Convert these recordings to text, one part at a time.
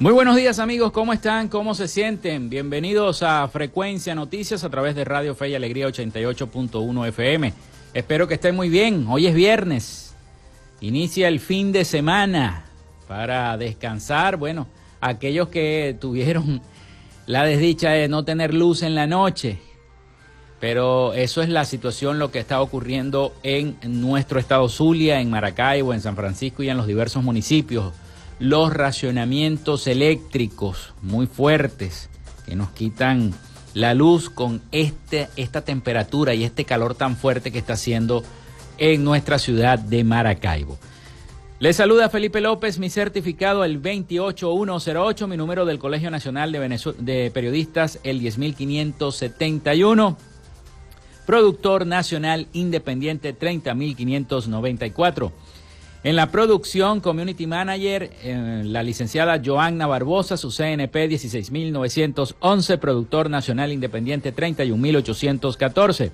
Muy buenos días amigos, ¿cómo están? ¿Cómo se sienten? Bienvenidos a Frecuencia Noticias a través de Radio Fe y Alegría 88.1 FM. Espero que estén muy bien. Hoy es viernes. Inicia el fin de semana para descansar. Bueno, aquellos que tuvieron la desdicha de no tener luz en la noche. Pero eso es la situación, lo que está ocurriendo en nuestro estado Zulia, en Maracaibo, en San Francisco y en los diversos municipios los racionamientos eléctricos muy fuertes que nos quitan la luz con este, esta temperatura y este calor tan fuerte que está haciendo en nuestra ciudad de Maracaibo. Les saluda Felipe López, mi certificado el 28108, mi número del Colegio Nacional de, de Periodistas el 10571, productor nacional independiente 30594. En la producción, Community Manager, eh, la licenciada Joanna Barbosa, su CNP 16911, productor nacional independiente 31814.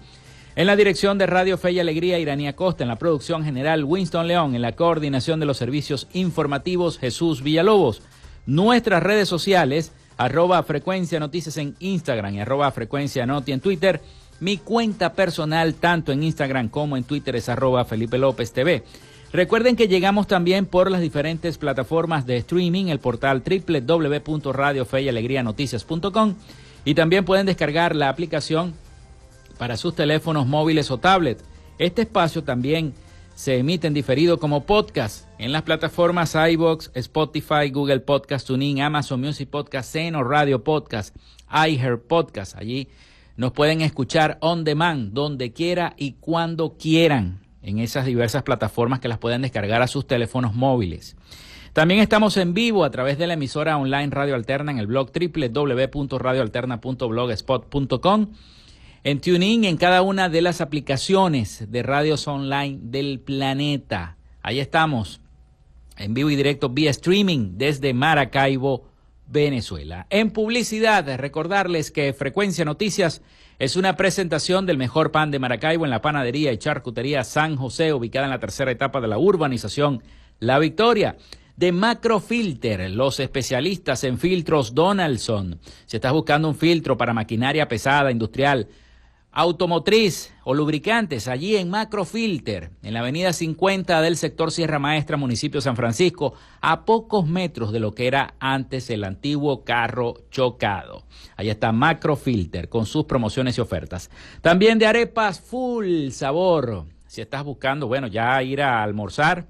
En la dirección de Radio Fe y Alegría, Iranía Costa. En la producción general, Winston León. En la coordinación de los servicios informativos, Jesús Villalobos. Nuestras redes sociales, arroba frecuencia noticias en Instagram y arroba frecuencia noti en Twitter. Mi cuenta personal, tanto en Instagram como en Twitter, es arroba Felipe López TV. Recuerden que llegamos también por las diferentes plataformas de streaming, el portal www.radiofeyalegrianoticias.com y también pueden descargar la aplicación para sus teléfonos móviles o tablet. Este espacio también se emite en diferido como podcast en las plataformas iBox, Spotify, Google Podcast, TuneIn, Amazon Music Podcast, Seno Radio Podcast, iHeart Podcast. Allí nos pueden escuchar on demand, donde quiera y cuando quieran en esas diversas plataformas que las pueden descargar a sus teléfonos móviles. También estamos en vivo a través de la emisora online Radio Alterna en el blog www.radioalterna.blogspot.com, en TuneIn, en cada una de las aplicaciones de radios online del planeta. Ahí estamos, en vivo y directo vía streaming desde Maracaibo, Venezuela. En publicidad, recordarles que Frecuencia Noticias es una presentación del mejor pan de Maracaibo en la panadería y charcutería San José, ubicada en la tercera etapa de la urbanización La Victoria. De Macrofilter, los especialistas en filtros Donaldson. Si estás buscando un filtro para maquinaria pesada, industrial, automotriz o lubricantes allí en Macrofilter, en la avenida 50 del sector Sierra Maestra, municipio San Francisco, a pocos metros de lo que era antes el antiguo carro chocado. Allí está Macrofilter con sus promociones y ofertas. También de arepas full sabor. Si estás buscando, bueno, ya ir a almorzar,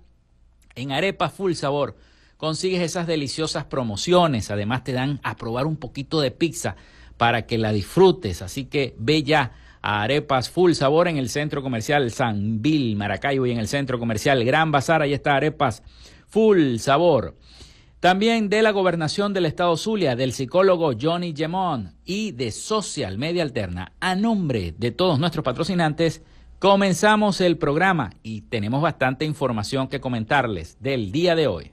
en arepas full sabor consigues esas deliciosas promociones. Además te dan a probar un poquito de pizza para que la disfrutes. Así que ve ya Arepas Full Sabor en el Centro Comercial San Bill, Maracaibo y en el Centro Comercial Gran Bazar. Ahí está Arepas Full Sabor. También de la gobernación del estado Zulia, del psicólogo Johnny Gemón y de Social Media Alterna. A nombre de todos nuestros patrocinantes, comenzamos el programa y tenemos bastante información que comentarles del día de hoy.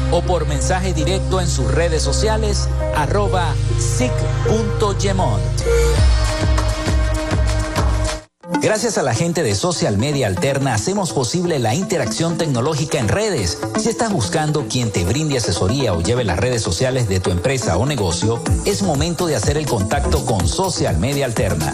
o por mensaje directo en sus redes sociales arroba sic.gemont. Gracias a la gente de Social Media Alterna hacemos posible la interacción tecnológica en redes. Si estás buscando quien te brinde asesoría o lleve las redes sociales de tu empresa o negocio, es momento de hacer el contacto con Social Media Alterna.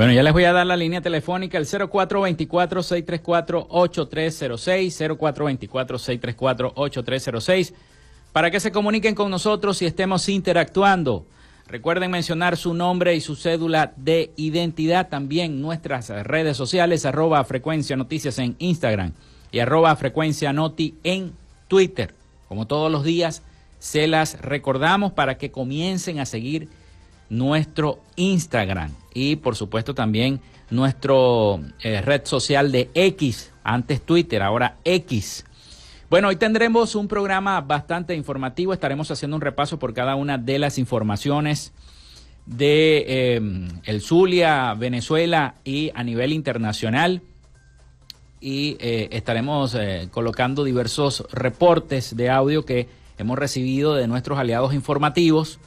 Bueno, ya les voy a dar la línea telefónica, el 0424-634-8306, 0424-634-8306, para que se comuniquen con nosotros y estemos interactuando. Recuerden mencionar su nombre y su cédula de identidad también nuestras redes sociales, arroba frecuencia noticias en Instagram y arroba frecuencia noti en Twitter. Como todos los días, se las recordamos para que comiencen a seguir nuestro Instagram y por supuesto también nuestro eh, red social de X, antes Twitter, ahora X. Bueno, hoy tendremos un programa bastante informativo. Estaremos haciendo un repaso por cada una de las informaciones de eh, el Zulia, Venezuela y a nivel internacional. Y eh, estaremos eh, colocando diversos reportes de audio que hemos recibido de nuestros aliados informativos.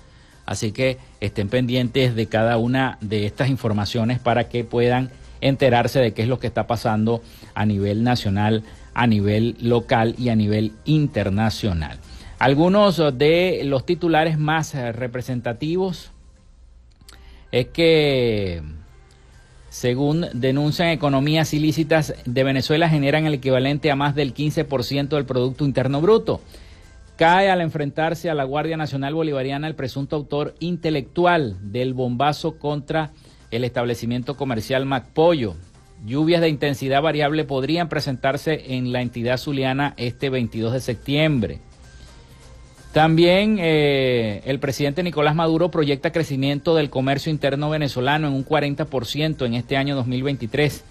Así que estén pendientes de cada una de estas informaciones para que puedan enterarse de qué es lo que está pasando a nivel nacional a nivel local y a nivel internacional. Algunos de los titulares más representativos es que, según denuncian economías ilícitas de Venezuela, generan el equivalente a más del 15% del Producto Interno Bruto. Cae al enfrentarse a la Guardia Nacional Bolivariana el presunto autor intelectual del bombazo contra el establecimiento comercial Macpollo. Lluvias de intensidad variable podrían presentarse en la entidad zuliana este 22 de septiembre. También eh, el presidente Nicolás Maduro proyecta crecimiento del comercio interno venezolano en un 40% en este año 2023.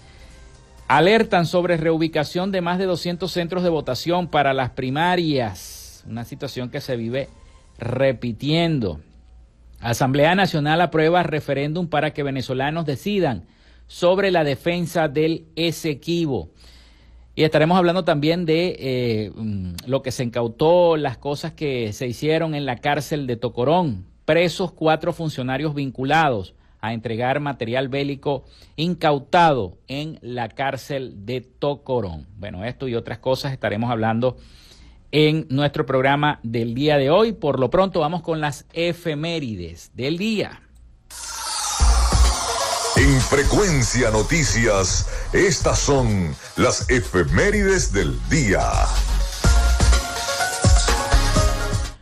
Alertan sobre reubicación de más de 200 centros de votación para las primarias, una situación que se vive repitiendo. Asamblea Nacional aprueba referéndum para que venezolanos decidan sobre la defensa del Esequibo. Y estaremos hablando también de eh, mm, lo que se incautó, las cosas que se hicieron en la cárcel de Tocorón. Presos cuatro funcionarios vinculados a entregar material bélico incautado en la cárcel de Tocorón. Bueno, esto y otras cosas estaremos hablando en nuestro programa del día de hoy. Por lo pronto vamos con las efemérides del día. En Frecuencia Noticias, estas son las efemérides del día.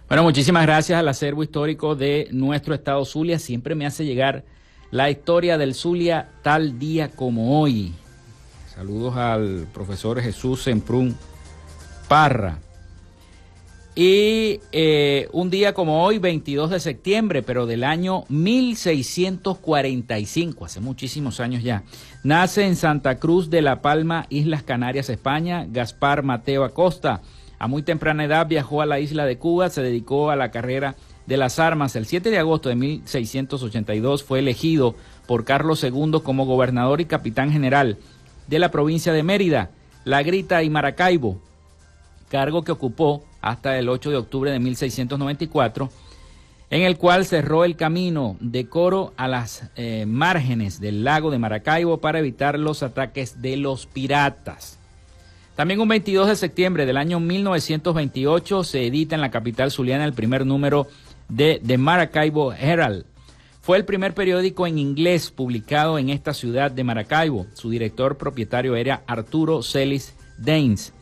Bueno, muchísimas gracias al acervo histórico de nuestro estado Zulia. Siempre me hace llegar la historia del Zulia tal día como hoy. Saludos al profesor Jesús Semprún Parra. Y eh, un día como hoy, 22 de septiembre, pero del año 1645, hace muchísimos años ya, nace en Santa Cruz de la Palma, Islas Canarias, España, Gaspar Mateo Acosta. A muy temprana edad viajó a la isla de Cuba, se dedicó a la carrera de las armas. El 7 de agosto de 1682 fue elegido por Carlos II como gobernador y capitán general de la provincia de Mérida, La Grita y Maracaibo, cargo que ocupó hasta el 8 de octubre de 1694, en el cual cerró el camino de Coro a las eh, márgenes del lago de Maracaibo para evitar los ataques de los piratas. También un 22 de septiembre del año 1928 se edita en la capital zuliana el primer número de The Maracaibo Herald. Fue el primer periódico en inglés publicado en esta ciudad de Maracaibo. Su director propietario era Arturo Celis Daines.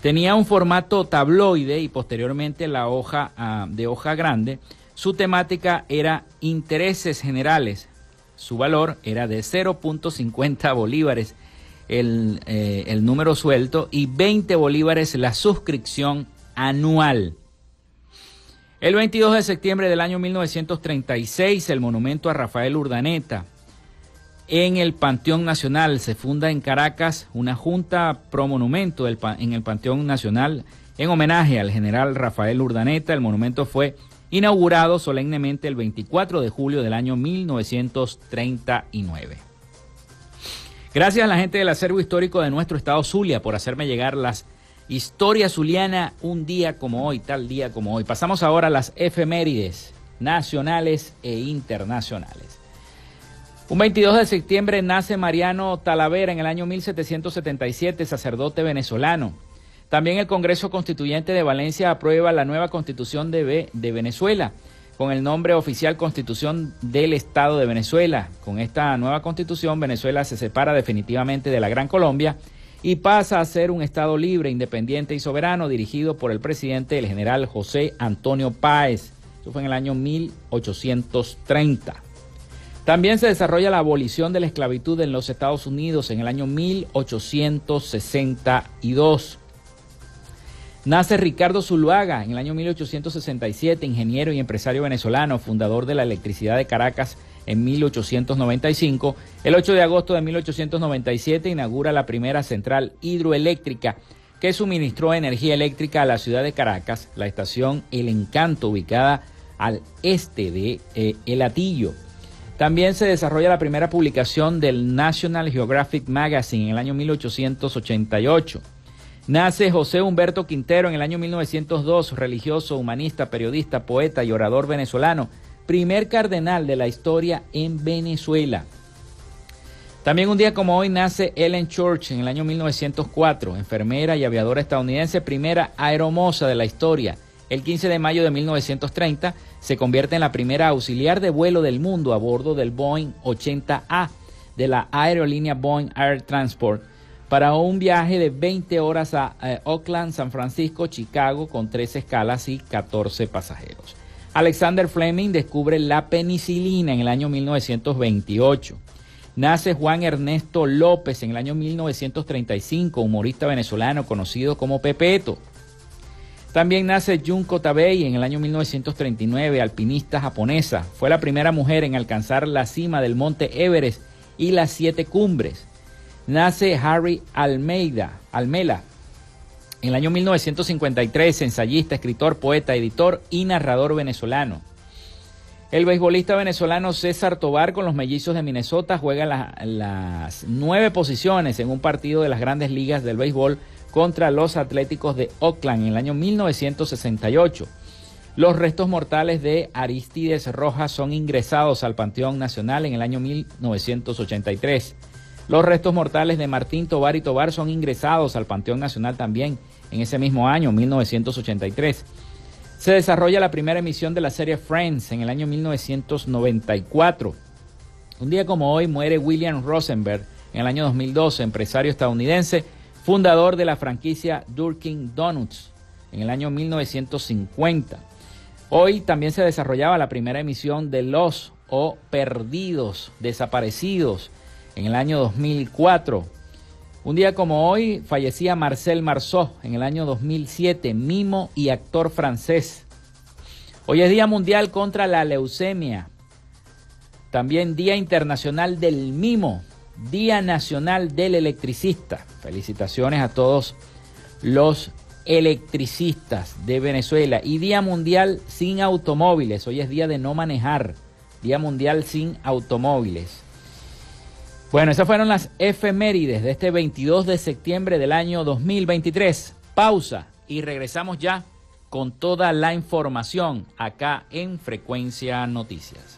Tenía un formato tabloide y posteriormente la hoja ah, de hoja grande. Su temática era intereses generales. Su valor era de 0.50 bolívares el, eh, el número suelto y 20 bolívares la suscripción anual. El 22 de septiembre del año 1936, el monumento a Rafael Urdaneta en el Panteón Nacional. Se funda en Caracas una junta pro monumento en el Panteón Nacional en homenaje al general Rafael Urdaneta. El monumento fue inaugurado solemnemente el 24 de julio del año 1939. Gracias a la gente del acervo histórico de nuestro estado Zulia por hacerme llegar las historias zuliana un día como hoy, tal día como hoy. Pasamos ahora a las efemérides nacionales e internacionales. Un 22 de septiembre nace Mariano Talavera en el año 1777, sacerdote venezolano. También el Congreso Constituyente de Valencia aprueba la nueva constitución de, de Venezuela con el nombre oficial Constitución del Estado de Venezuela. Con esta nueva constitución, Venezuela se separa definitivamente de la Gran Colombia y pasa a ser un Estado libre, independiente y soberano dirigido por el presidente, el general José Antonio Páez. Eso fue en el año 1830. También se desarrolla la abolición de la esclavitud en los Estados Unidos en el año 1862. Nace Ricardo Zuluaga en el año 1867, ingeniero y empresario venezolano, fundador de la electricidad de Caracas en 1895. El 8 de agosto de 1897 inaugura la primera central hidroeléctrica que suministró energía eléctrica a la ciudad de Caracas, la estación El Encanto, ubicada al este de eh, El Atillo. También se desarrolla la primera publicación del National Geographic Magazine en el año 1888. Nace José Humberto Quintero en el año 1902, religioso, humanista, periodista, poeta y orador venezolano, primer cardenal de la historia en Venezuela. También un día como hoy nace Ellen Church en el año 1904, enfermera y aviadora estadounidense, primera aeromoza de la historia. El 15 de mayo de 1930 se convierte en la primera auxiliar de vuelo del mundo a bordo del Boeing 80A de la aerolínea Boeing Air Transport para un viaje de 20 horas a eh, Oakland, San Francisco, Chicago con tres escalas y 14 pasajeros. Alexander Fleming descubre la penicilina en el año 1928. Nace Juan Ernesto López en el año 1935, humorista venezolano conocido como Pepeto. También nace Junko Tabei en el año 1939, alpinista japonesa. Fue la primera mujer en alcanzar la cima del monte Everest y las siete cumbres. Nace Harry Almeida, Almela, en el año 1953, ensayista, escritor, poeta, editor y narrador venezolano. El beisbolista venezolano César Tobar con los mellizos de Minnesota juega las nueve posiciones en un partido de las grandes ligas del béisbol contra los Atléticos de Oakland en el año 1968. Los restos mortales de Aristides Rojas son ingresados al Panteón Nacional en el año 1983. Los restos mortales de Martín Tobar y Tobar son ingresados al Panteón Nacional también en ese mismo año, 1983. Se desarrolla la primera emisión de la serie Friends en el año 1994. Un día como hoy muere William Rosenberg en el año 2012, empresario estadounidense fundador de la franquicia Durkin Donuts en el año 1950. Hoy también se desarrollaba la primera emisión de Los o Perdidos, Desaparecidos, en el año 2004. Un día como hoy fallecía Marcel Marceau en el año 2007, mimo y actor francés. Hoy es Día Mundial contra la Leucemia. También Día Internacional del Mimo. Día Nacional del Electricista. Felicitaciones a todos los electricistas de Venezuela. Y Día Mundial sin automóviles. Hoy es día de no manejar. Día Mundial sin automóviles. Bueno, esas fueron las efemérides de este 22 de septiembre del año 2023. Pausa y regresamos ya con toda la información acá en Frecuencia Noticias.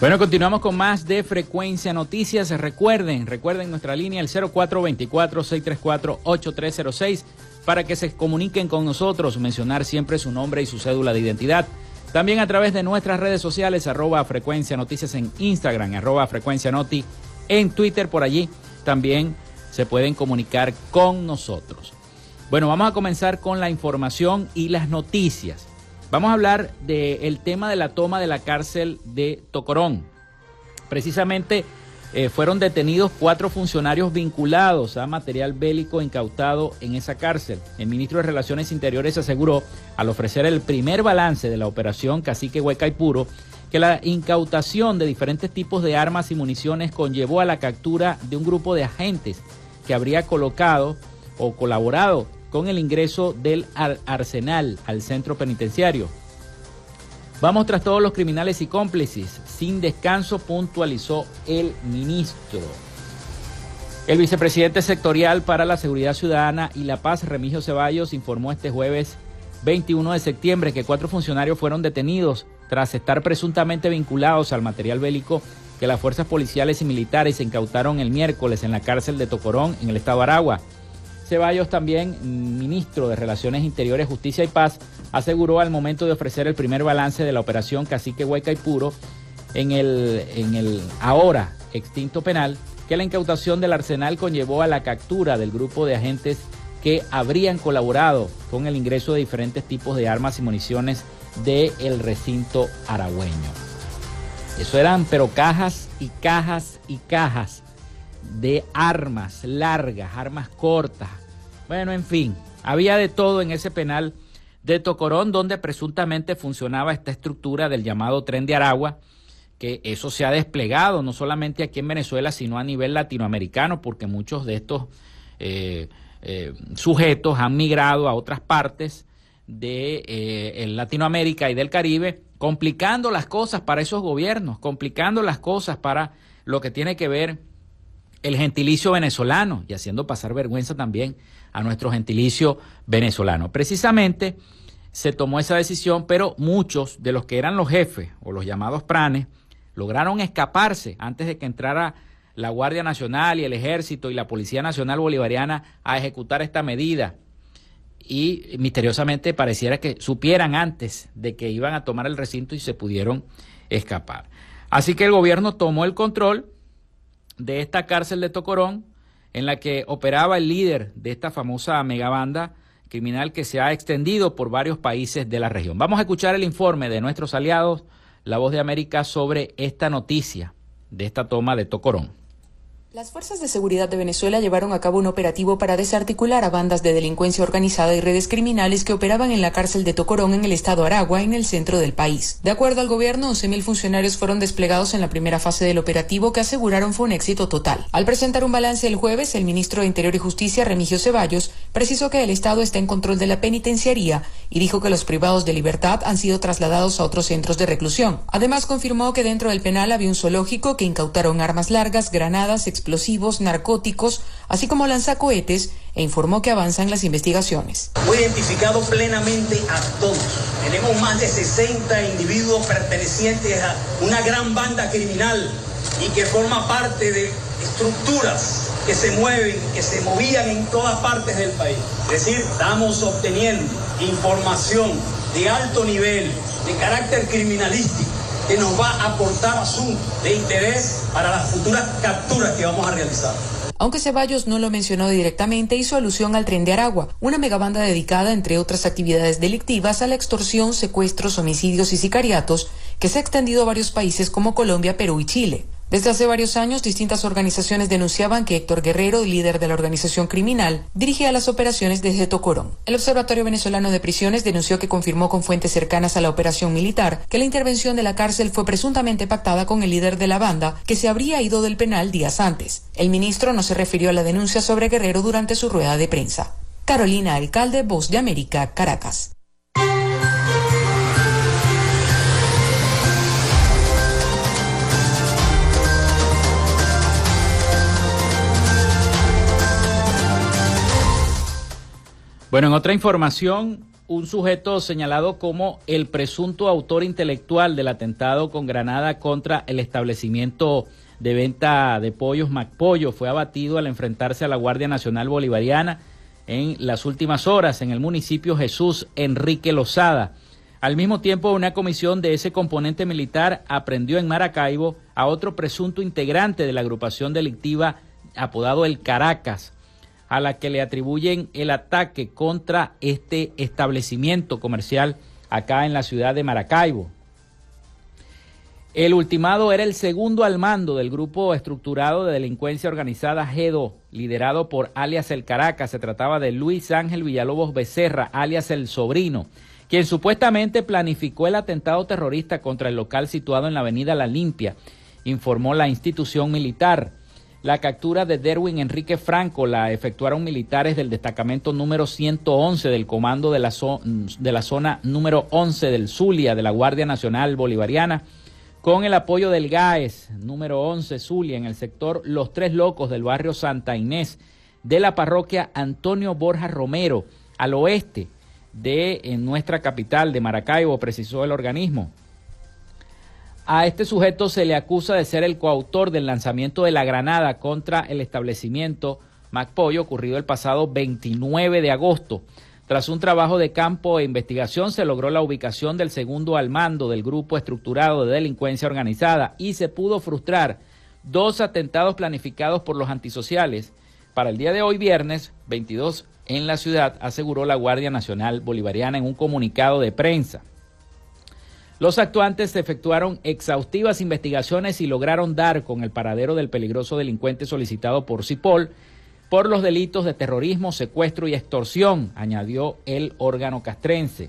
Bueno, continuamos con más de Frecuencia Noticias. Recuerden, recuerden nuestra línea el 0424-634-8306 para que se comuniquen con nosotros, mencionar siempre su nombre y su cédula de identidad. También a través de nuestras redes sociales, arroba Frecuencia Noticias en Instagram, arroba Frecuencia Noti en Twitter, por allí también se pueden comunicar con nosotros. Bueno, vamos a comenzar con la información y las noticias. Vamos a hablar del tema de la toma de la cárcel de Tocorón. Precisamente eh, fueron detenidos cuatro funcionarios vinculados a material bélico incautado en esa cárcel. El ministro de Relaciones Interiores aseguró, al ofrecer el primer balance de la operación Cacique Hueca y Puro, que la incautación de diferentes tipos de armas y municiones conllevó a la captura de un grupo de agentes que habría colocado o colaborado con el ingreso del arsenal al centro penitenciario. Vamos tras todos los criminales y cómplices. Sin descanso puntualizó el ministro. El vicepresidente sectorial para la Seguridad Ciudadana y la Paz, Remigio Ceballos, informó este jueves 21 de septiembre que cuatro funcionarios fueron detenidos tras estar presuntamente vinculados al material bélico que las fuerzas policiales y militares incautaron el miércoles en la cárcel de Tocorón, en el estado de Aragua. Ceballos, también ministro de Relaciones Interiores, Justicia y Paz, aseguró al momento de ofrecer el primer balance de la operación Cacique Hueca y Puro en el, en el ahora extinto penal que la incautación del arsenal conllevó a la captura del grupo de agentes que habrían colaborado con el ingreso de diferentes tipos de armas y municiones del recinto aragüeño. Eso eran pero cajas y cajas y cajas de armas largas, armas cortas. Bueno, en fin, había de todo en ese penal de Tocorón donde presuntamente funcionaba esta estructura del llamado tren de Aragua, que eso se ha desplegado no solamente aquí en Venezuela, sino a nivel latinoamericano, porque muchos de estos eh, eh, sujetos han migrado a otras partes de eh, Latinoamérica y del Caribe, complicando las cosas para esos gobiernos, complicando las cosas para lo que tiene que ver el gentilicio venezolano y haciendo pasar vergüenza también a nuestro gentilicio venezolano. Precisamente se tomó esa decisión, pero muchos de los que eran los jefes o los llamados pranes lograron escaparse antes de que entrara la Guardia Nacional y el Ejército y la Policía Nacional Bolivariana a ejecutar esta medida. Y misteriosamente pareciera que supieran antes de que iban a tomar el recinto y se pudieron escapar. Así que el gobierno tomó el control de esta cárcel de Tocorón, en la que operaba el líder de esta famosa megabanda criminal que se ha extendido por varios países de la región. Vamos a escuchar el informe de nuestros aliados, La Voz de América, sobre esta noticia de esta toma de Tocorón. Las fuerzas de seguridad de Venezuela llevaron a cabo un operativo para desarticular a bandas de delincuencia organizada y redes criminales que operaban en la cárcel de Tocorón en el estado Aragua, en el centro del país. De acuerdo al gobierno, 11.000 funcionarios fueron desplegados en la primera fase del operativo que aseguraron fue un éxito total. Al presentar un balance el jueves, el ministro de Interior y Justicia, Remigio Ceballos, precisó que el Estado está en control de la penitenciaría y dijo que los privados de libertad han sido trasladados a otros centros de reclusión. Además, confirmó que dentro del penal había un zoológico que incautaron armas largas, granadas, explosivos, narcóticos, así como lanzacohetes, e informó que avanzan las investigaciones. Fue identificado plenamente a todos. Tenemos más de 60 individuos pertenecientes a una gran banda criminal y que forma parte de estructuras que se mueven, que se movían en todas partes del país. Es decir, estamos obteniendo información de alto nivel, de carácter criminalístico, que nos va a aportar asuntos de interés para las futuras capturas que vamos a realizar. Aunque Ceballos no lo mencionó directamente, hizo alusión al tren de Aragua, una megabanda dedicada, entre otras actividades delictivas, a la extorsión, secuestros, homicidios y sicariatos, que se ha extendido a varios países como Colombia, Perú y Chile. Desde hace varios años, distintas organizaciones denunciaban que Héctor Guerrero, líder de la organización criminal, dirigía las operaciones desde Tocorón. El Observatorio Venezolano de Prisiones denunció que confirmó con fuentes cercanas a la operación militar que la intervención de la cárcel fue presuntamente pactada con el líder de la banda, que se habría ido del penal días antes. El ministro no se refirió a la denuncia sobre Guerrero durante su rueda de prensa. Carolina Alcalde, Voz de América, Caracas. Bueno, en otra información, un sujeto señalado como el presunto autor intelectual del atentado con granada contra el establecimiento de venta de pollos MacPollo fue abatido al enfrentarse a la Guardia Nacional Bolivariana en las últimas horas en el municipio Jesús Enrique Lozada. Al mismo tiempo, una comisión de ese componente militar aprendió en Maracaibo a otro presunto integrante de la agrupación delictiva apodado el Caracas, a la que le atribuyen el ataque contra este establecimiento comercial acá en la ciudad de Maracaibo. El ultimado era el segundo al mando del grupo estructurado de delincuencia organizada GEDO, liderado por alias El Caracas. Se trataba de Luis Ángel Villalobos Becerra, alias El Sobrino, quien supuestamente planificó el atentado terrorista contra el local situado en la avenida La Limpia, informó la institución militar. La captura de Derwin Enrique Franco la efectuaron militares del destacamento número 111 del comando de la, zona número 11 del Zulia de la Guardia Nacional Bolivariana, con el apoyo del GAES número 11 Zulia en el sector Los Tres Locos del barrio Santa Inés de la parroquia Antonio Borja Romero, al oeste de nuestra capital de Maracaibo, precisó el organismo. A este sujeto se le acusa de ser el coautor del lanzamiento de la granada contra el establecimiento MacPollo ocurrido el pasado 29 de agosto. Tras un trabajo de campo e investigación se logró la ubicación del segundo al mando del grupo estructurado de delincuencia organizada y se pudo frustrar dos atentados planificados por los antisociales para el día de hoy viernes 22 en la ciudad, aseguró la Guardia Nacional Bolivariana en un comunicado de prensa. Los actuantes efectuaron exhaustivas investigaciones y lograron dar con el paradero del peligroso delincuente solicitado por CIPOL por los delitos de terrorismo, secuestro y extorsión, añadió el órgano castrense.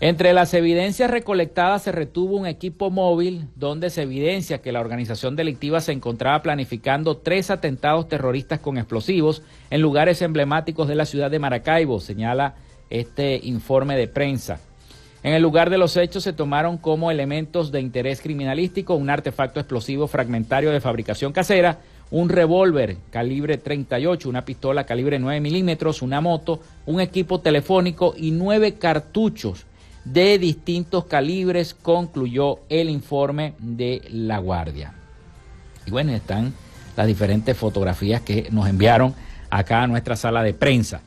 Entre las evidencias recolectadas se retuvo un equipo móvil donde se evidencia que la organización delictiva se encontraba planificando tres atentados terroristas con explosivos en lugares emblemáticos de la ciudad de Maracaibo, señala este informe de prensa. En el lugar de los hechos se tomaron como elementos de interés criminalístico un artefacto explosivo fragmentario de fabricación casera, un revólver calibre 38, una pistola calibre 9 milímetros, una moto, un equipo telefónico y nueve cartuchos de distintos calibres, concluyó el informe de la Guardia. Y bueno, están las diferentes fotografías que nos enviaron acá a nuestra sala de prensa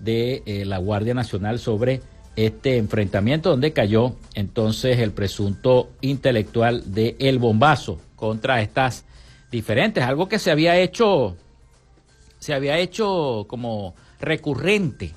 de eh, la Guardia Nacional sobre este enfrentamiento donde cayó entonces el presunto intelectual de El Bombazo contra estas diferentes, algo que se había hecho se había hecho como recurrente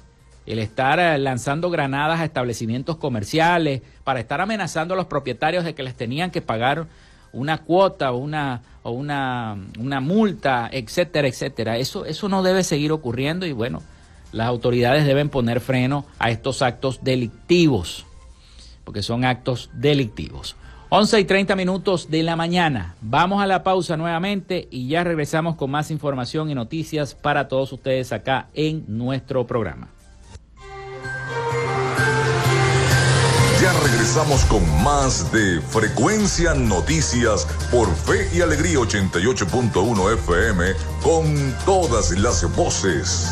el estar lanzando granadas a establecimientos comerciales para estar amenazando a los propietarios de que les tenían que pagar una cuota o una o una, una multa, etcétera, etcétera. Eso eso no debe seguir ocurriendo y bueno, las autoridades deben poner freno a estos actos delictivos, porque son actos delictivos. 11 y 30 minutos de la mañana. Vamos a la pausa nuevamente y ya regresamos con más información y noticias para todos ustedes acá en nuestro programa. Ya regresamos con más de Frecuencia Noticias por Fe y Alegría 88.1 FM con todas las voces.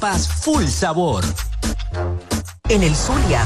full sabor. En el Zulia,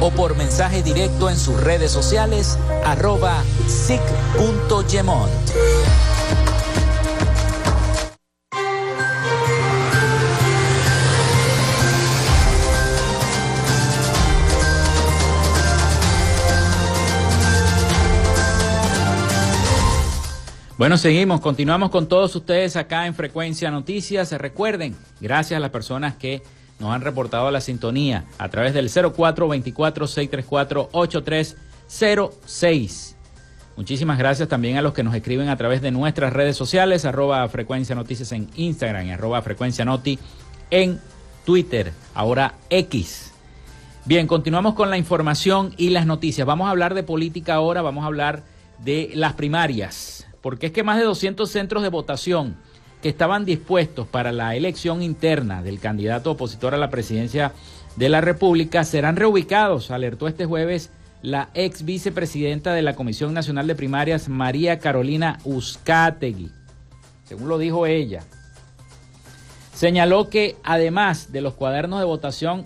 o por mensaje directo en sus redes sociales arroba sic.gemont. Bueno, seguimos, continuamos con todos ustedes acá en Frecuencia Noticias. Recuerden, gracias a las personas que nos han reportado la sintonía a través del 0424-634-8306. Muchísimas gracias también a los que nos escriben a través de nuestras redes sociales, arroba frecuencia noticias en Instagram y arroba frecuencia noti en Twitter, ahora X. Bien, continuamos con la información y las noticias. Vamos a hablar de política ahora, vamos a hablar de las primarias, porque es que más de 200 centros de votación que estaban dispuestos para la elección interna del candidato opositor a la presidencia de la República serán reubicados, alertó este jueves la ex vicepresidenta de la Comisión Nacional de Primarias, María Carolina Uzcategui. Según lo dijo ella, señaló que además de los cuadernos de votación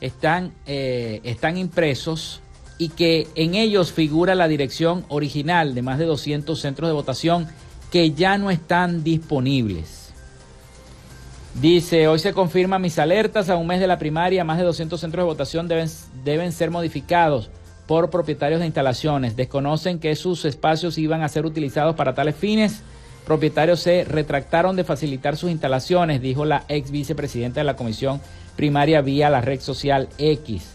están, eh, están impresos y que en ellos figura la dirección original de más de 200 centros de votación que ya no están disponibles. Dice, hoy se confirman mis alertas a un mes de la primaria, más de 200 centros de votación deben, deben ser modificados por propietarios de instalaciones. Desconocen que sus espacios iban a ser utilizados para tales fines. Propietarios se retractaron de facilitar sus instalaciones, dijo la ex vicepresidenta de la comisión primaria vía la red social X.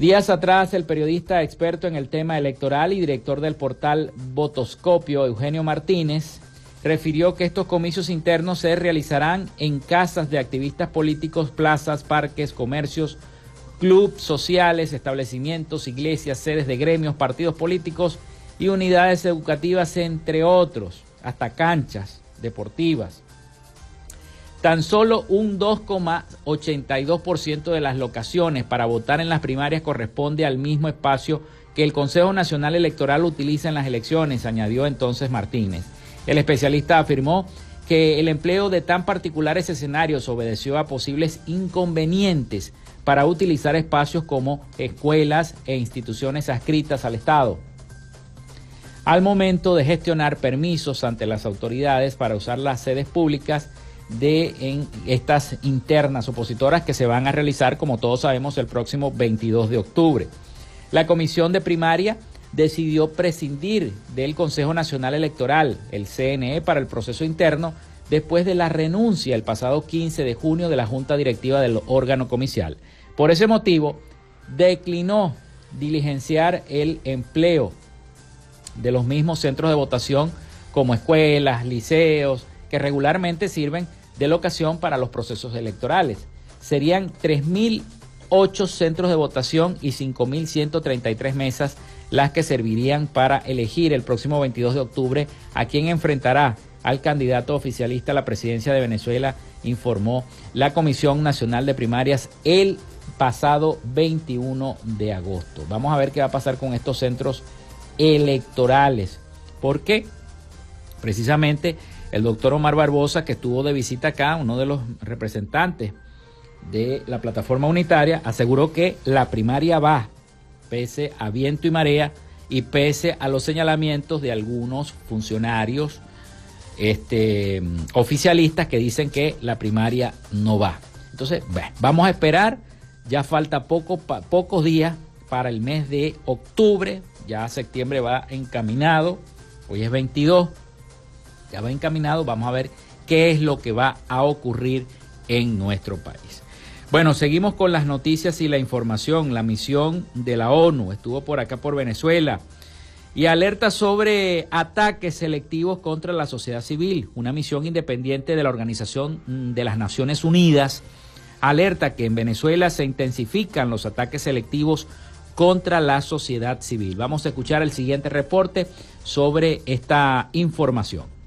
Días atrás, el periodista experto en el tema electoral y director del portal Votoscopio, Eugenio Martínez, refirió que estos comicios internos se realizarán en casas de activistas políticos, plazas, parques, comercios, clubes sociales, establecimientos, iglesias, sedes de gremios, partidos políticos y unidades educativas, entre otros, hasta canchas deportivas. Tan solo un 2,82% de las locaciones para votar en las primarias corresponde al mismo espacio que el Consejo Nacional Electoral utiliza en las elecciones, añadió entonces Martínez. El especialista afirmó que el empleo de tan particulares escenarios obedeció a posibles inconvenientes para utilizar espacios como escuelas e instituciones adscritas al Estado. Al momento de gestionar permisos ante las autoridades para usar las sedes públicas, de estas internas opositoras que se van a realizar, como todos sabemos, el próximo 22 de octubre. La comisión de primaria decidió prescindir del Consejo Nacional Electoral, el CNE, para el proceso interno después de la renuncia el pasado 15 de junio de la Junta Directiva del órgano comicial. Por ese motivo, declinó diligenciar el empleo de los mismos centros de votación como escuelas, liceos, que regularmente sirven de locación para los procesos electorales. Serían 3.008 centros de votación y 5.133 mesas las que servirían para elegir el próximo 22 de octubre a quien enfrentará al candidato oficialista a la presidencia de Venezuela, informó la Comisión Nacional de Primarias el pasado 21 de agosto. Vamos a ver qué va a pasar con estos centros electorales. porque Precisamente el doctor Omar Barbosa, que estuvo de visita acá, uno de los representantes de la plataforma unitaria, aseguró que la primaria va, pese a viento y marea y pese a los señalamientos de algunos funcionarios este, oficialistas que dicen que la primaria no va. Entonces, vamos a esperar, ya falta poco, pocos días para el mes de octubre, ya septiembre va encaminado, hoy es 22, ya va encaminado, vamos a ver qué es lo que va a ocurrir en nuestro país. Bueno, seguimos con las noticias y la información. La misión de la ONU estuvo por acá por Venezuela y alerta sobre ataques selectivos contra la sociedad civil. Una misión independiente de la Organización de las Naciones Unidas alerta que en Venezuela se intensifican los ataques selectivos contra la sociedad civil. Vamos a escuchar el siguiente reporte sobre esta información.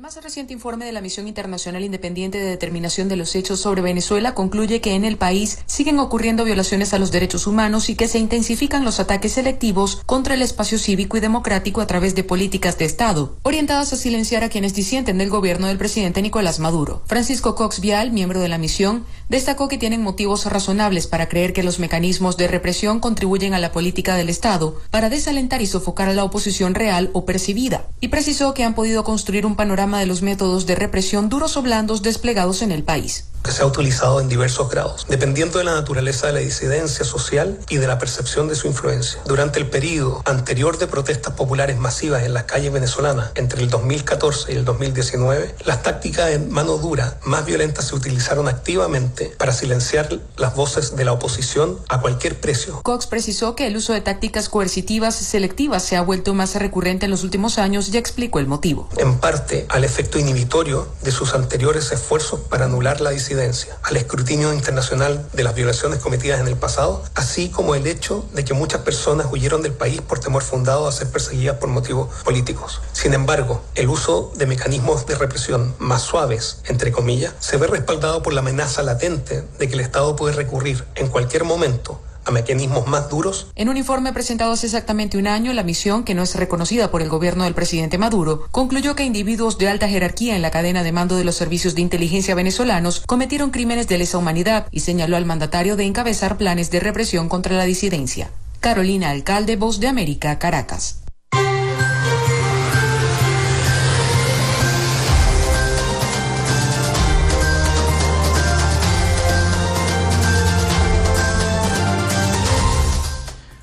El más reciente informe de la Misión Internacional Independiente de Determinación de los Hechos sobre Venezuela concluye que en el país siguen ocurriendo violaciones a los derechos humanos y que se intensifican los ataques selectivos contra el espacio cívico y democrático a través de políticas de Estado, orientadas a silenciar a quienes disienten del gobierno del presidente Nicolás Maduro. Francisco Cox Vial, miembro de la misión, destacó que tienen motivos razonables para creer que los mecanismos de represión contribuyen a la política del Estado para desalentar y sofocar a la oposición real o percibida, y precisó que han podido construir un panorama de los métodos de represión duros o blandos desplegados en el país que se ha utilizado en diversos grados, dependiendo de la naturaleza de la disidencia social y de la percepción de su influencia. Durante el periodo anterior de protestas populares masivas en las calles venezolanas, entre el 2014 y el 2019, las tácticas de mano dura más violentas se utilizaron activamente para silenciar las voces de la oposición a cualquier precio. Cox precisó que el uso de tácticas coercitivas selectivas se ha vuelto más recurrente en los últimos años y explicó el motivo. En parte al efecto inhibitorio de sus anteriores esfuerzos para anular la disidencia al escrutinio internacional de las violaciones cometidas en el pasado, así como el hecho de que muchas personas huyeron del país por temor fundado a ser perseguidas por motivos políticos. Sin embargo, el uso de mecanismos de represión más suaves, entre comillas, se ve respaldado por la amenaza latente de que el Estado puede recurrir en cualquier momento a mecanismos más duros. En un informe presentado hace exactamente un año, la misión, que no es reconocida por el gobierno del presidente Maduro, concluyó que individuos de alta jerarquía en la cadena de mando de los servicios de inteligencia venezolanos cometieron crímenes de lesa humanidad y señaló al mandatario de encabezar planes de represión contra la disidencia. Carolina Alcalde, Voz de América, Caracas.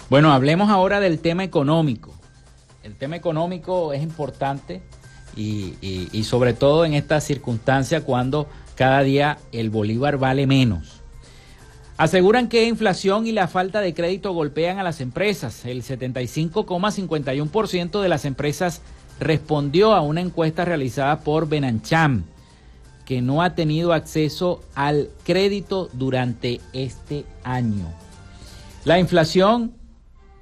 Bueno, hablemos ahora del tema económico. El tema económico es importante y, sobre todo en esta circunstancia cuando cada día el bolívar vale menos. Aseguran que inflación y la falta de crédito golpean a las empresas. El 75,51% de las empresas respondió a una encuesta realizada por Benancham, que no ha tenido acceso al crédito durante este año. La inflación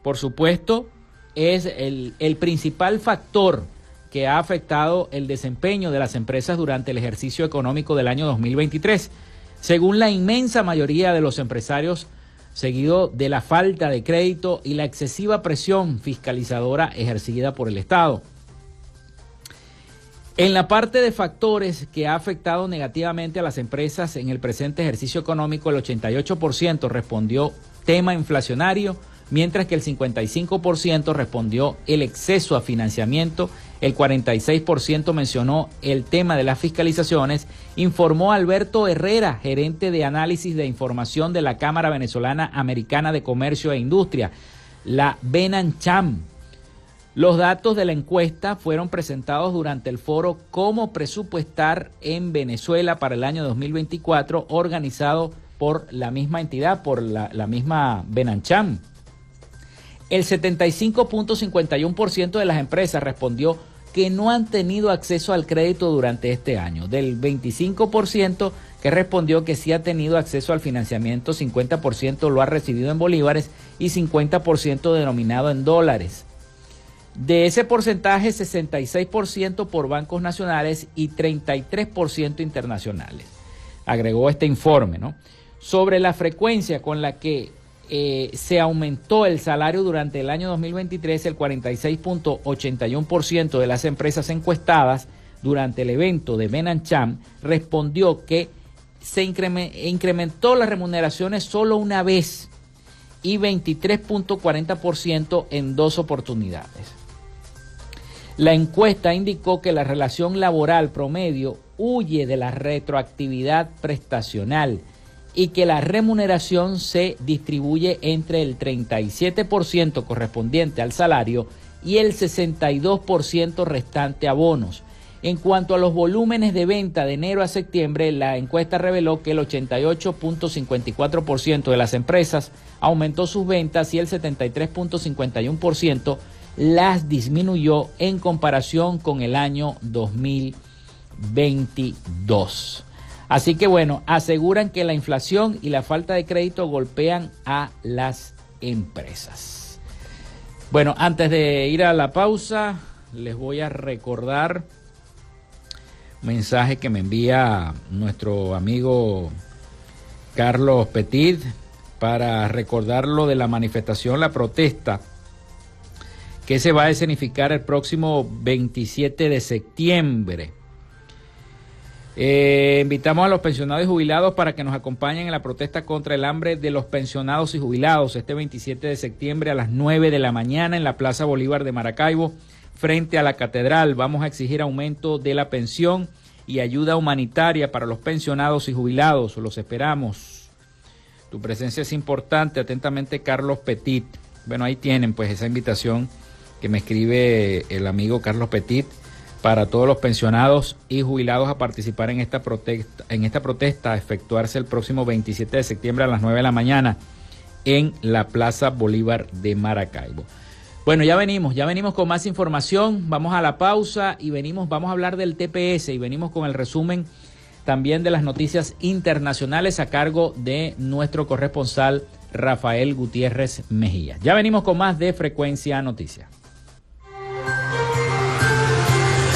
por supuesto, es el, principal factor que ha afectado el desempeño de las empresas durante el ejercicio económico del año 2023. Según la inmensa mayoría de los empresarios, seguido de la falta de crédito y la excesiva presión fiscalizadora ejercida por el Estado. En la parte de factores que ha afectado negativamente a las empresas en el presente ejercicio económico, el 88% respondió tema inflacionario, mientras que el 55% respondió el exceso a financiamiento el 46% mencionó el tema de las fiscalizaciones, informó Alberto Herrera, gerente de análisis de información de la Cámara Venezolana Americana de Comercio e Industria, la Benancham. Los datos de la encuesta fueron presentados durante el foro Cómo presupuestar en Venezuela para el año 2024, organizado por la misma entidad, por la, la misma Benancham. El 75.51% de las empresas respondió que no han tenido acceso al crédito durante este año. Del 25% que respondió que sí ha tenido acceso al financiamiento, 50% lo ha recibido en bolívares y 50% denominado en dólares. De ese porcentaje, 66% por bancos nacionales y 33% internacionales. Agregó este informe, ¿no? Sobre la frecuencia con la que eh, se aumentó el salario durante el año 2023, el 46.81% de las empresas encuestadas durante el evento de Benancham respondió que se incrementó las remuneraciones solo una vez y 23.40% en dos oportunidades. La encuesta indicó que la relación laboral promedio huye de la retroactividad prestacional y que la remuneración se distribuye entre el 37% correspondiente al salario y el 62% restante a bonos. En cuanto a los volúmenes de venta de enero a septiembre, la encuesta reveló que el 88.54% de las empresas aumentó sus ventas y el 73.51% las disminuyó en comparación con el año 2022. Así que bueno, aseguran que la inflación y la falta de crédito golpean a las empresas. Bueno, antes de ir a la pausa, les voy a recordar un mensaje que me envía nuestro amigo Carlos Petit para recordarlo de la manifestación, la protesta que se va a escenificar el próximo 27 de septiembre eh, invitamos a los pensionados y jubilados para que nos acompañen en la protesta contra el hambre de los pensionados y jubilados este 27 de septiembre a las 9 de la mañana en la Plaza Bolívar de Maracaibo, frente a la catedral. Vamos a exigir aumento de la pensión y ayuda humanitaria para los pensionados y jubilados. Los esperamos. Tu presencia es importante. Atentamente, Carlos Petit. Bueno, ahí tienen pues esa invitación que me escribe el amigo Carlos Petit para todos los pensionados y jubilados a participar en esta protesta, en esta protesta a efectuarse el próximo 27 de septiembre a las 9 de la mañana en la Plaza Bolívar de Maracaibo. Bueno, ya venimos, ya venimos con más información, vamos a la pausa y venimos, vamos a hablar del TPS y venimos con el resumen también de las noticias internacionales a cargo de nuestro corresponsal Rafael Gutiérrez Mejía. Ya venimos con más de Frecuencia Noticias.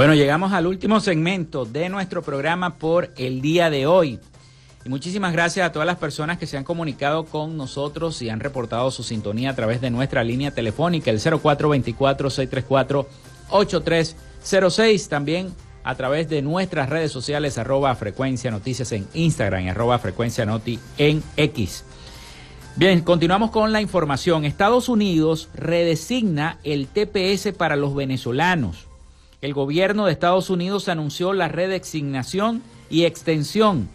Bueno, llegamos al último segmento de nuestro programa por el día de hoy. Y muchísimas gracias a todas las personas que se han comunicado con nosotros y han reportado su sintonía a través de nuestra línea telefónica, el 0424-634-8306. También a través de nuestras redes sociales, arroba frecuencia noticias en Instagram y arroba frecuencia noti en X. Bien, continuamos con la información. Estados Unidos redesigna el TPS para los venezolanos el gobierno de Estados Unidos anunció la redesignación y extensión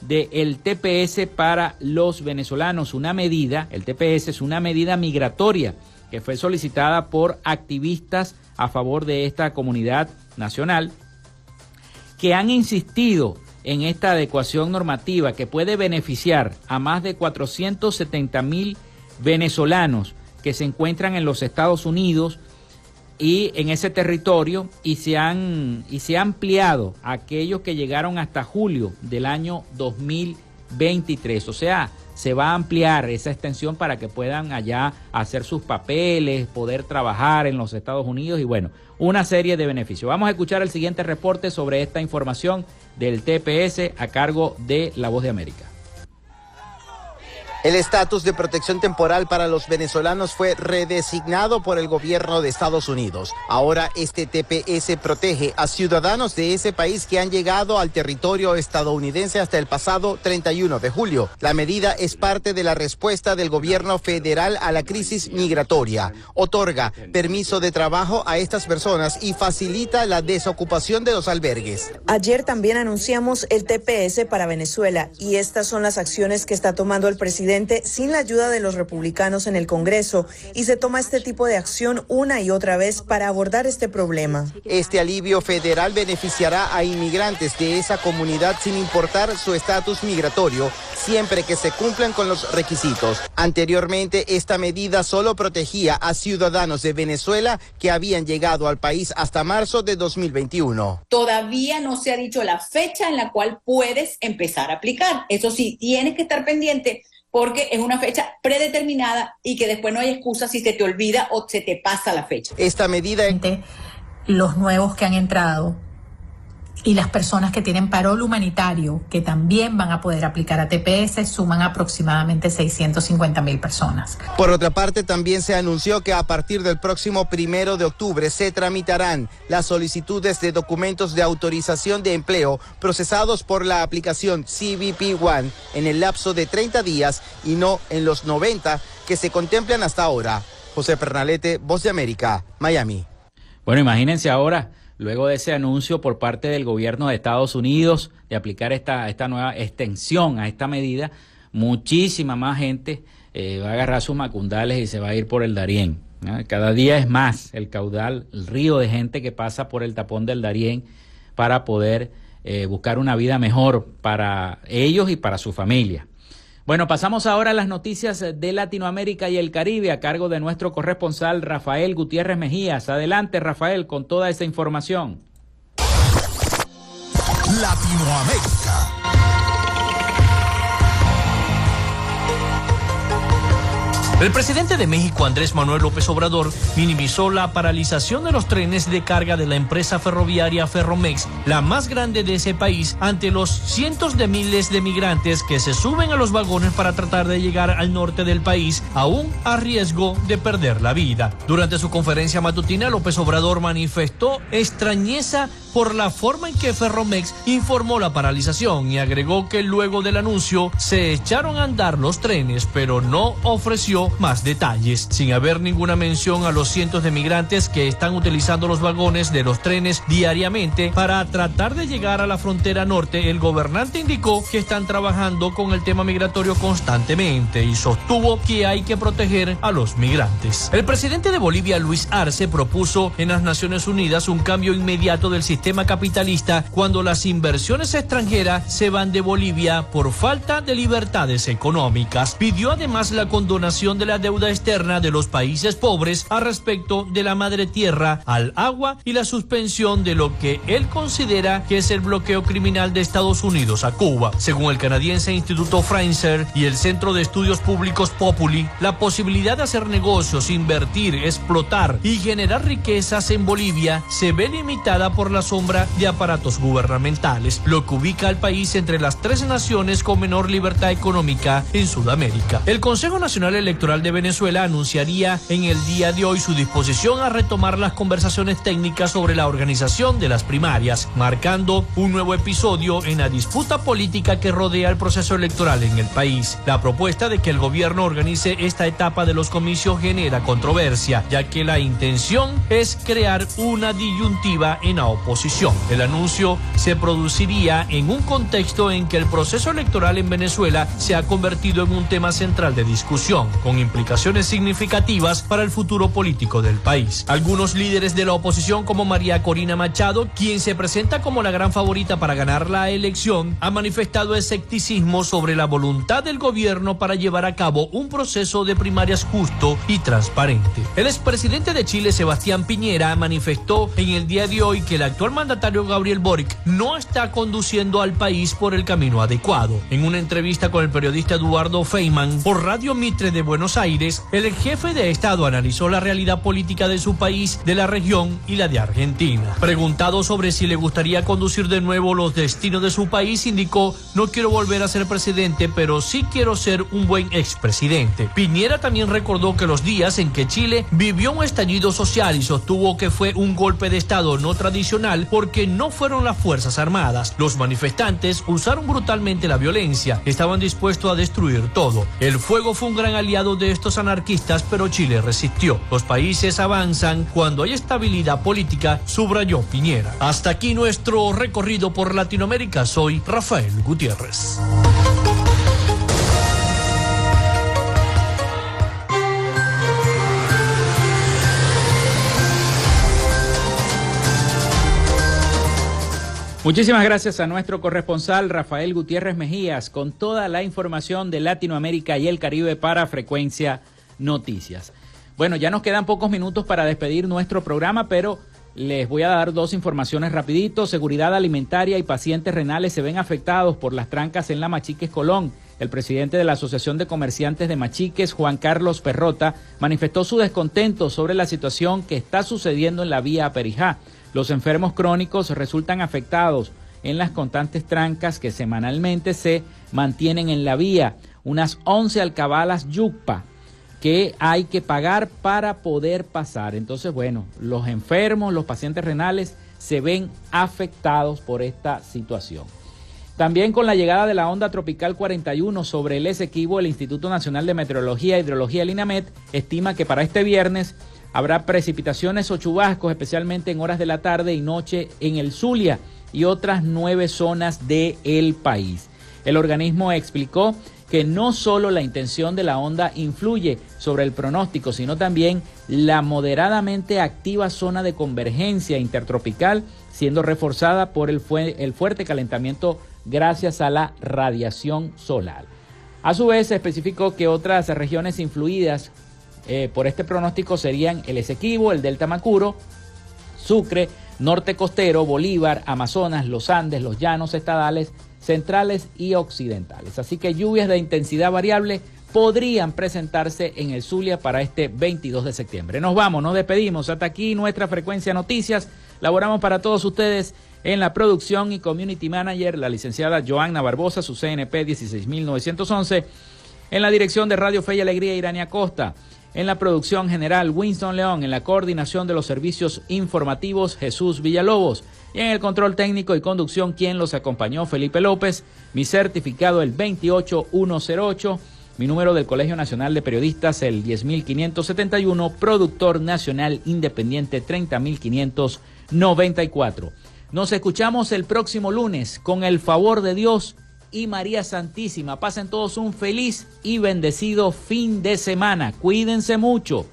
del TPS para los venezolanos. Una medida, el TPS es una medida migratoria que fue solicitada por activistas a favor de esta comunidad nacional que han insistido en esta adecuación normativa que puede beneficiar a más de 470 mil venezolanos que se encuentran en los Estados Unidos y en ese territorio y se han y se ha ampliado aquellos que llegaron hasta julio del año 2023. O sea, se va a ampliar esa extensión para que puedan allá hacer sus papeles, poder trabajar en los Estados Unidos y bueno, una serie de beneficios. Vamos a escuchar el siguiente reporte sobre esta información del TPS a cargo de La Voz de América. El estatus de protección temporal para los venezolanos fue redesignado por el gobierno de Estados Unidos. Ahora este TPS protege a ciudadanos de ese país que han llegado al territorio estadounidense hasta el pasado 31 de julio. La medida es parte de la respuesta del gobierno federal a la crisis migratoria. Otorga permiso de trabajo a estas personas y facilita la desocupación de los albergues. Ayer también anunciamos el TPS para Venezuela y estas son las acciones que está tomando el presidente sin la ayuda de los republicanos en el Congreso y se toma este tipo de acción una y otra vez para abordar este problema. Este alivio federal beneficiará a inmigrantes de esa comunidad sin importar su estatus migratorio, siempre que se cumplan con los requisitos. Anteriormente, esta medida solo protegía a ciudadanos de Venezuela que habían llegado al país hasta marzo de 2021. Todavía no se ha dicho la fecha en la cual puedes empezar a aplicar. Eso sí, tienes que estar pendiente porque es una fecha predeterminada y que después no hay excusa si se te olvida o se te pasa la fecha. Esta medida... Los nuevos que han entrado y las personas que tienen parol humanitario, que también van a poder aplicar a TPS, suman aproximadamente 650 mil personas. Por otra parte, también se anunció que a partir del próximo primero de octubre se tramitarán las solicitudes de documentos de autorización de empleo procesados por la aplicación CBP One en el lapso de 30 días y no en los 90 que se contemplan hasta ahora. José Pernalete, Voz de América, Miami. Bueno, imagínense ahora luego de ese anuncio por parte del gobierno de Estados Unidos de aplicar esta, esta nueva extensión a esta medida, muchísima más gente eh, va a agarrar sus macundales y se va a ir por el Darién. Cada día es más el caudal, el río de gente que pasa por el tapón del Darién para poder eh, buscar una vida mejor para ellos y para su familia. Bueno, pasamos ahora a las noticias de Latinoamérica y el Caribe a cargo de nuestro corresponsal Rafael Gutiérrez Mejías. Adelante, Rafael, con toda esa información. Latinoamérica. El presidente de México, Andrés Manuel López Obrador, minimizó la paralización de los trenes de carga de la empresa ferroviaria Ferromex, la más grande de ese país, ante los cientos de miles de migrantes que se suben a los vagones para tratar de llegar al norte del país, aún a riesgo de perder la vida. Durante su conferencia matutina, López Obrador manifestó extrañeza por la forma en que Ferromex informó la paralización y agregó que luego del anuncio se echaron a andar los trenes, pero no ofreció más detalles, sin haber ninguna mención a los cientos de migrantes que están utilizando los vagones de los trenes diariamente para tratar de llegar a la frontera norte. El gobernante indicó que están trabajando con el tema migratorio constantemente y sostuvo que hay que proteger a los migrantes. El presidente de Bolivia, Luis Arce, propuso en las Naciones Unidas un cambio inmediato del sistema capitalista cuando las inversiones extranjeras se van de Bolivia por falta de libertades económicas. Pidió además la condonación de la deuda externa de los países pobres a respecto de la madre tierra al agua y la suspensión de lo que él considera que es el bloqueo criminal de Estados Unidos a Cuba. Según el canadiense Instituto Fraser y el Centro de Estudios Públicos Populi, la posibilidad de hacer negocios, invertir, explotar y generar riquezas en Bolivia se ve limitada por la sombra de aparatos gubernamentales, lo que ubica al país entre las tres naciones con menor libertad económica en Sudamérica. El Consejo Nacional Electoral de Venezuela anunciaría en el día de hoy su disposición a retomar las conversaciones técnicas sobre la organización de las primarias, marcando un nuevo episodio en la disputa política que rodea el proceso electoral en el país. La propuesta de que el gobierno organice esta etapa de los comicios genera controversia, ya que la intención es crear una disyuntiva en la oposición. El anuncio se produciría en un contexto en que el proceso electoral en Venezuela se ha convertido en un tema central de discusión, con implicaciones significativas para el futuro político del país. Algunos líderes de la oposición, como María Corina Machado, quien se presenta como la gran favorita para ganar la elección, ha manifestado escepticismo sobre la voluntad del gobierno para llevar a cabo un proceso de primarias justo y transparente. El expresidente de Chile, Sebastián Piñera, manifestó en el día de hoy que el actual mandatario Gabriel Boric no está conduciendo al país por el camino adecuado. En una entrevista con el periodista Eduardo Feynman por Radio Mitre de Buenos Aires, el jefe de Estado analizó la realidad política de su país, de la región y la de Argentina. Preguntado sobre si le gustaría conducir de nuevo los destinos de su país, indicó, no quiero volver a ser presidente, pero sí quiero ser un buen expresidente. Piñera también recordó que los días en que Chile vivió un estallido social y sostuvo que fue un golpe de Estado no tradicional porque no fueron las Fuerzas Armadas. Los manifestantes usaron brutalmente la violencia, estaban dispuestos a destruir todo. El fuego fue un gran aliado de estos anarquistas, pero Chile resistió. Los países avanzan cuando hay estabilidad política, subrayó Piñera. Hasta aquí nuestro recorrido por Latinoamérica. Soy Rafael Gutiérrez. Muchísimas gracias a nuestro corresponsal Rafael Gutiérrez Mejías con toda la información de Latinoamérica y el Caribe para Frecuencia Noticias. Bueno, ya nos quedan pocos minutos para despedir nuestro programa, pero les voy a dar dos informaciones rapidito. Seguridad alimentaria y pacientes renales se ven afectados por las trancas en la Machiques Colón. El presidente de la Asociación de Comerciantes de Machiques, Juan Carlos Perrota, manifestó su descontento sobre la situación que está sucediendo en la vía Perijá. Los enfermos crónicos resultan afectados en las constantes trancas que semanalmente se mantienen en la vía, unas 11 alcabalas yucpa que hay que pagar para poder pasar. Entonces, bueno, los enfermos, los pacientes renales se ven afectados por esta situación. También con la llegada de la onda tropical 41 sobre el Esequibo, el Instituto Nacional de Meteorología e Hidrología, el INAMET, estima que para este viernes Habrá precipitaciones o chubascos, especialmente en horas de la tarde y noche en el Zulia y otras nueve zonas del país. El organismo explicó que no solo la intención de la onda influye sobre el pronóstico, sino también la moderadamente activa zona de convergencia intertropical, siendo reforzada por el, el fuerte calentamiento gracias a la radiación solar. A su vez, se especificó que otras regiones influidas eh, por este pronóstico serían el Esequibo, el Delta Macuro, Sucre, Norte Costero, Bolívar, Amazonas, los Andes, los llanos estadales, centrales y occidentales. Así que lluvias de intensidad variable podrían presentarse en el Zulia para este 22 de septiembre. Nos vamos, nos despedimos. Hasta aquí nuestra frecuencia noticias. Laboramos para todos ustedes en la producción y community manager, la licenciada Joanna Barbosa, su CNP 16911. En la dirección de Radio Fe y Alegría, Irania Costa. En la producción general, Winston León. En la coordinación de los servicios informativos, Jesús Villalobos. Y en el control técnico y conducción, quien los acompañó, Felipe López. Mi certificado, el 28108. Mi número del Colegio Nacional de Periodistas, el 10571. Productor Nacional Independiente, 30594. Nos escuchamos el próximo lunes, con el favor de Dios y María Santísima. Pasen todos un feliz y bendecido fin de semana. Cuídense mucho.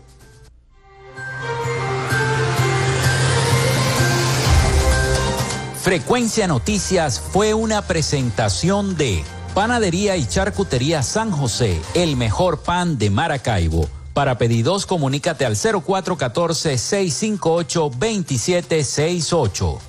Frecuencia Noticias fue una presentación de Panadería y Charcutería San José, el mejor pan de Maracaibo. Para pedidos, comunícate al 0414-658-2768.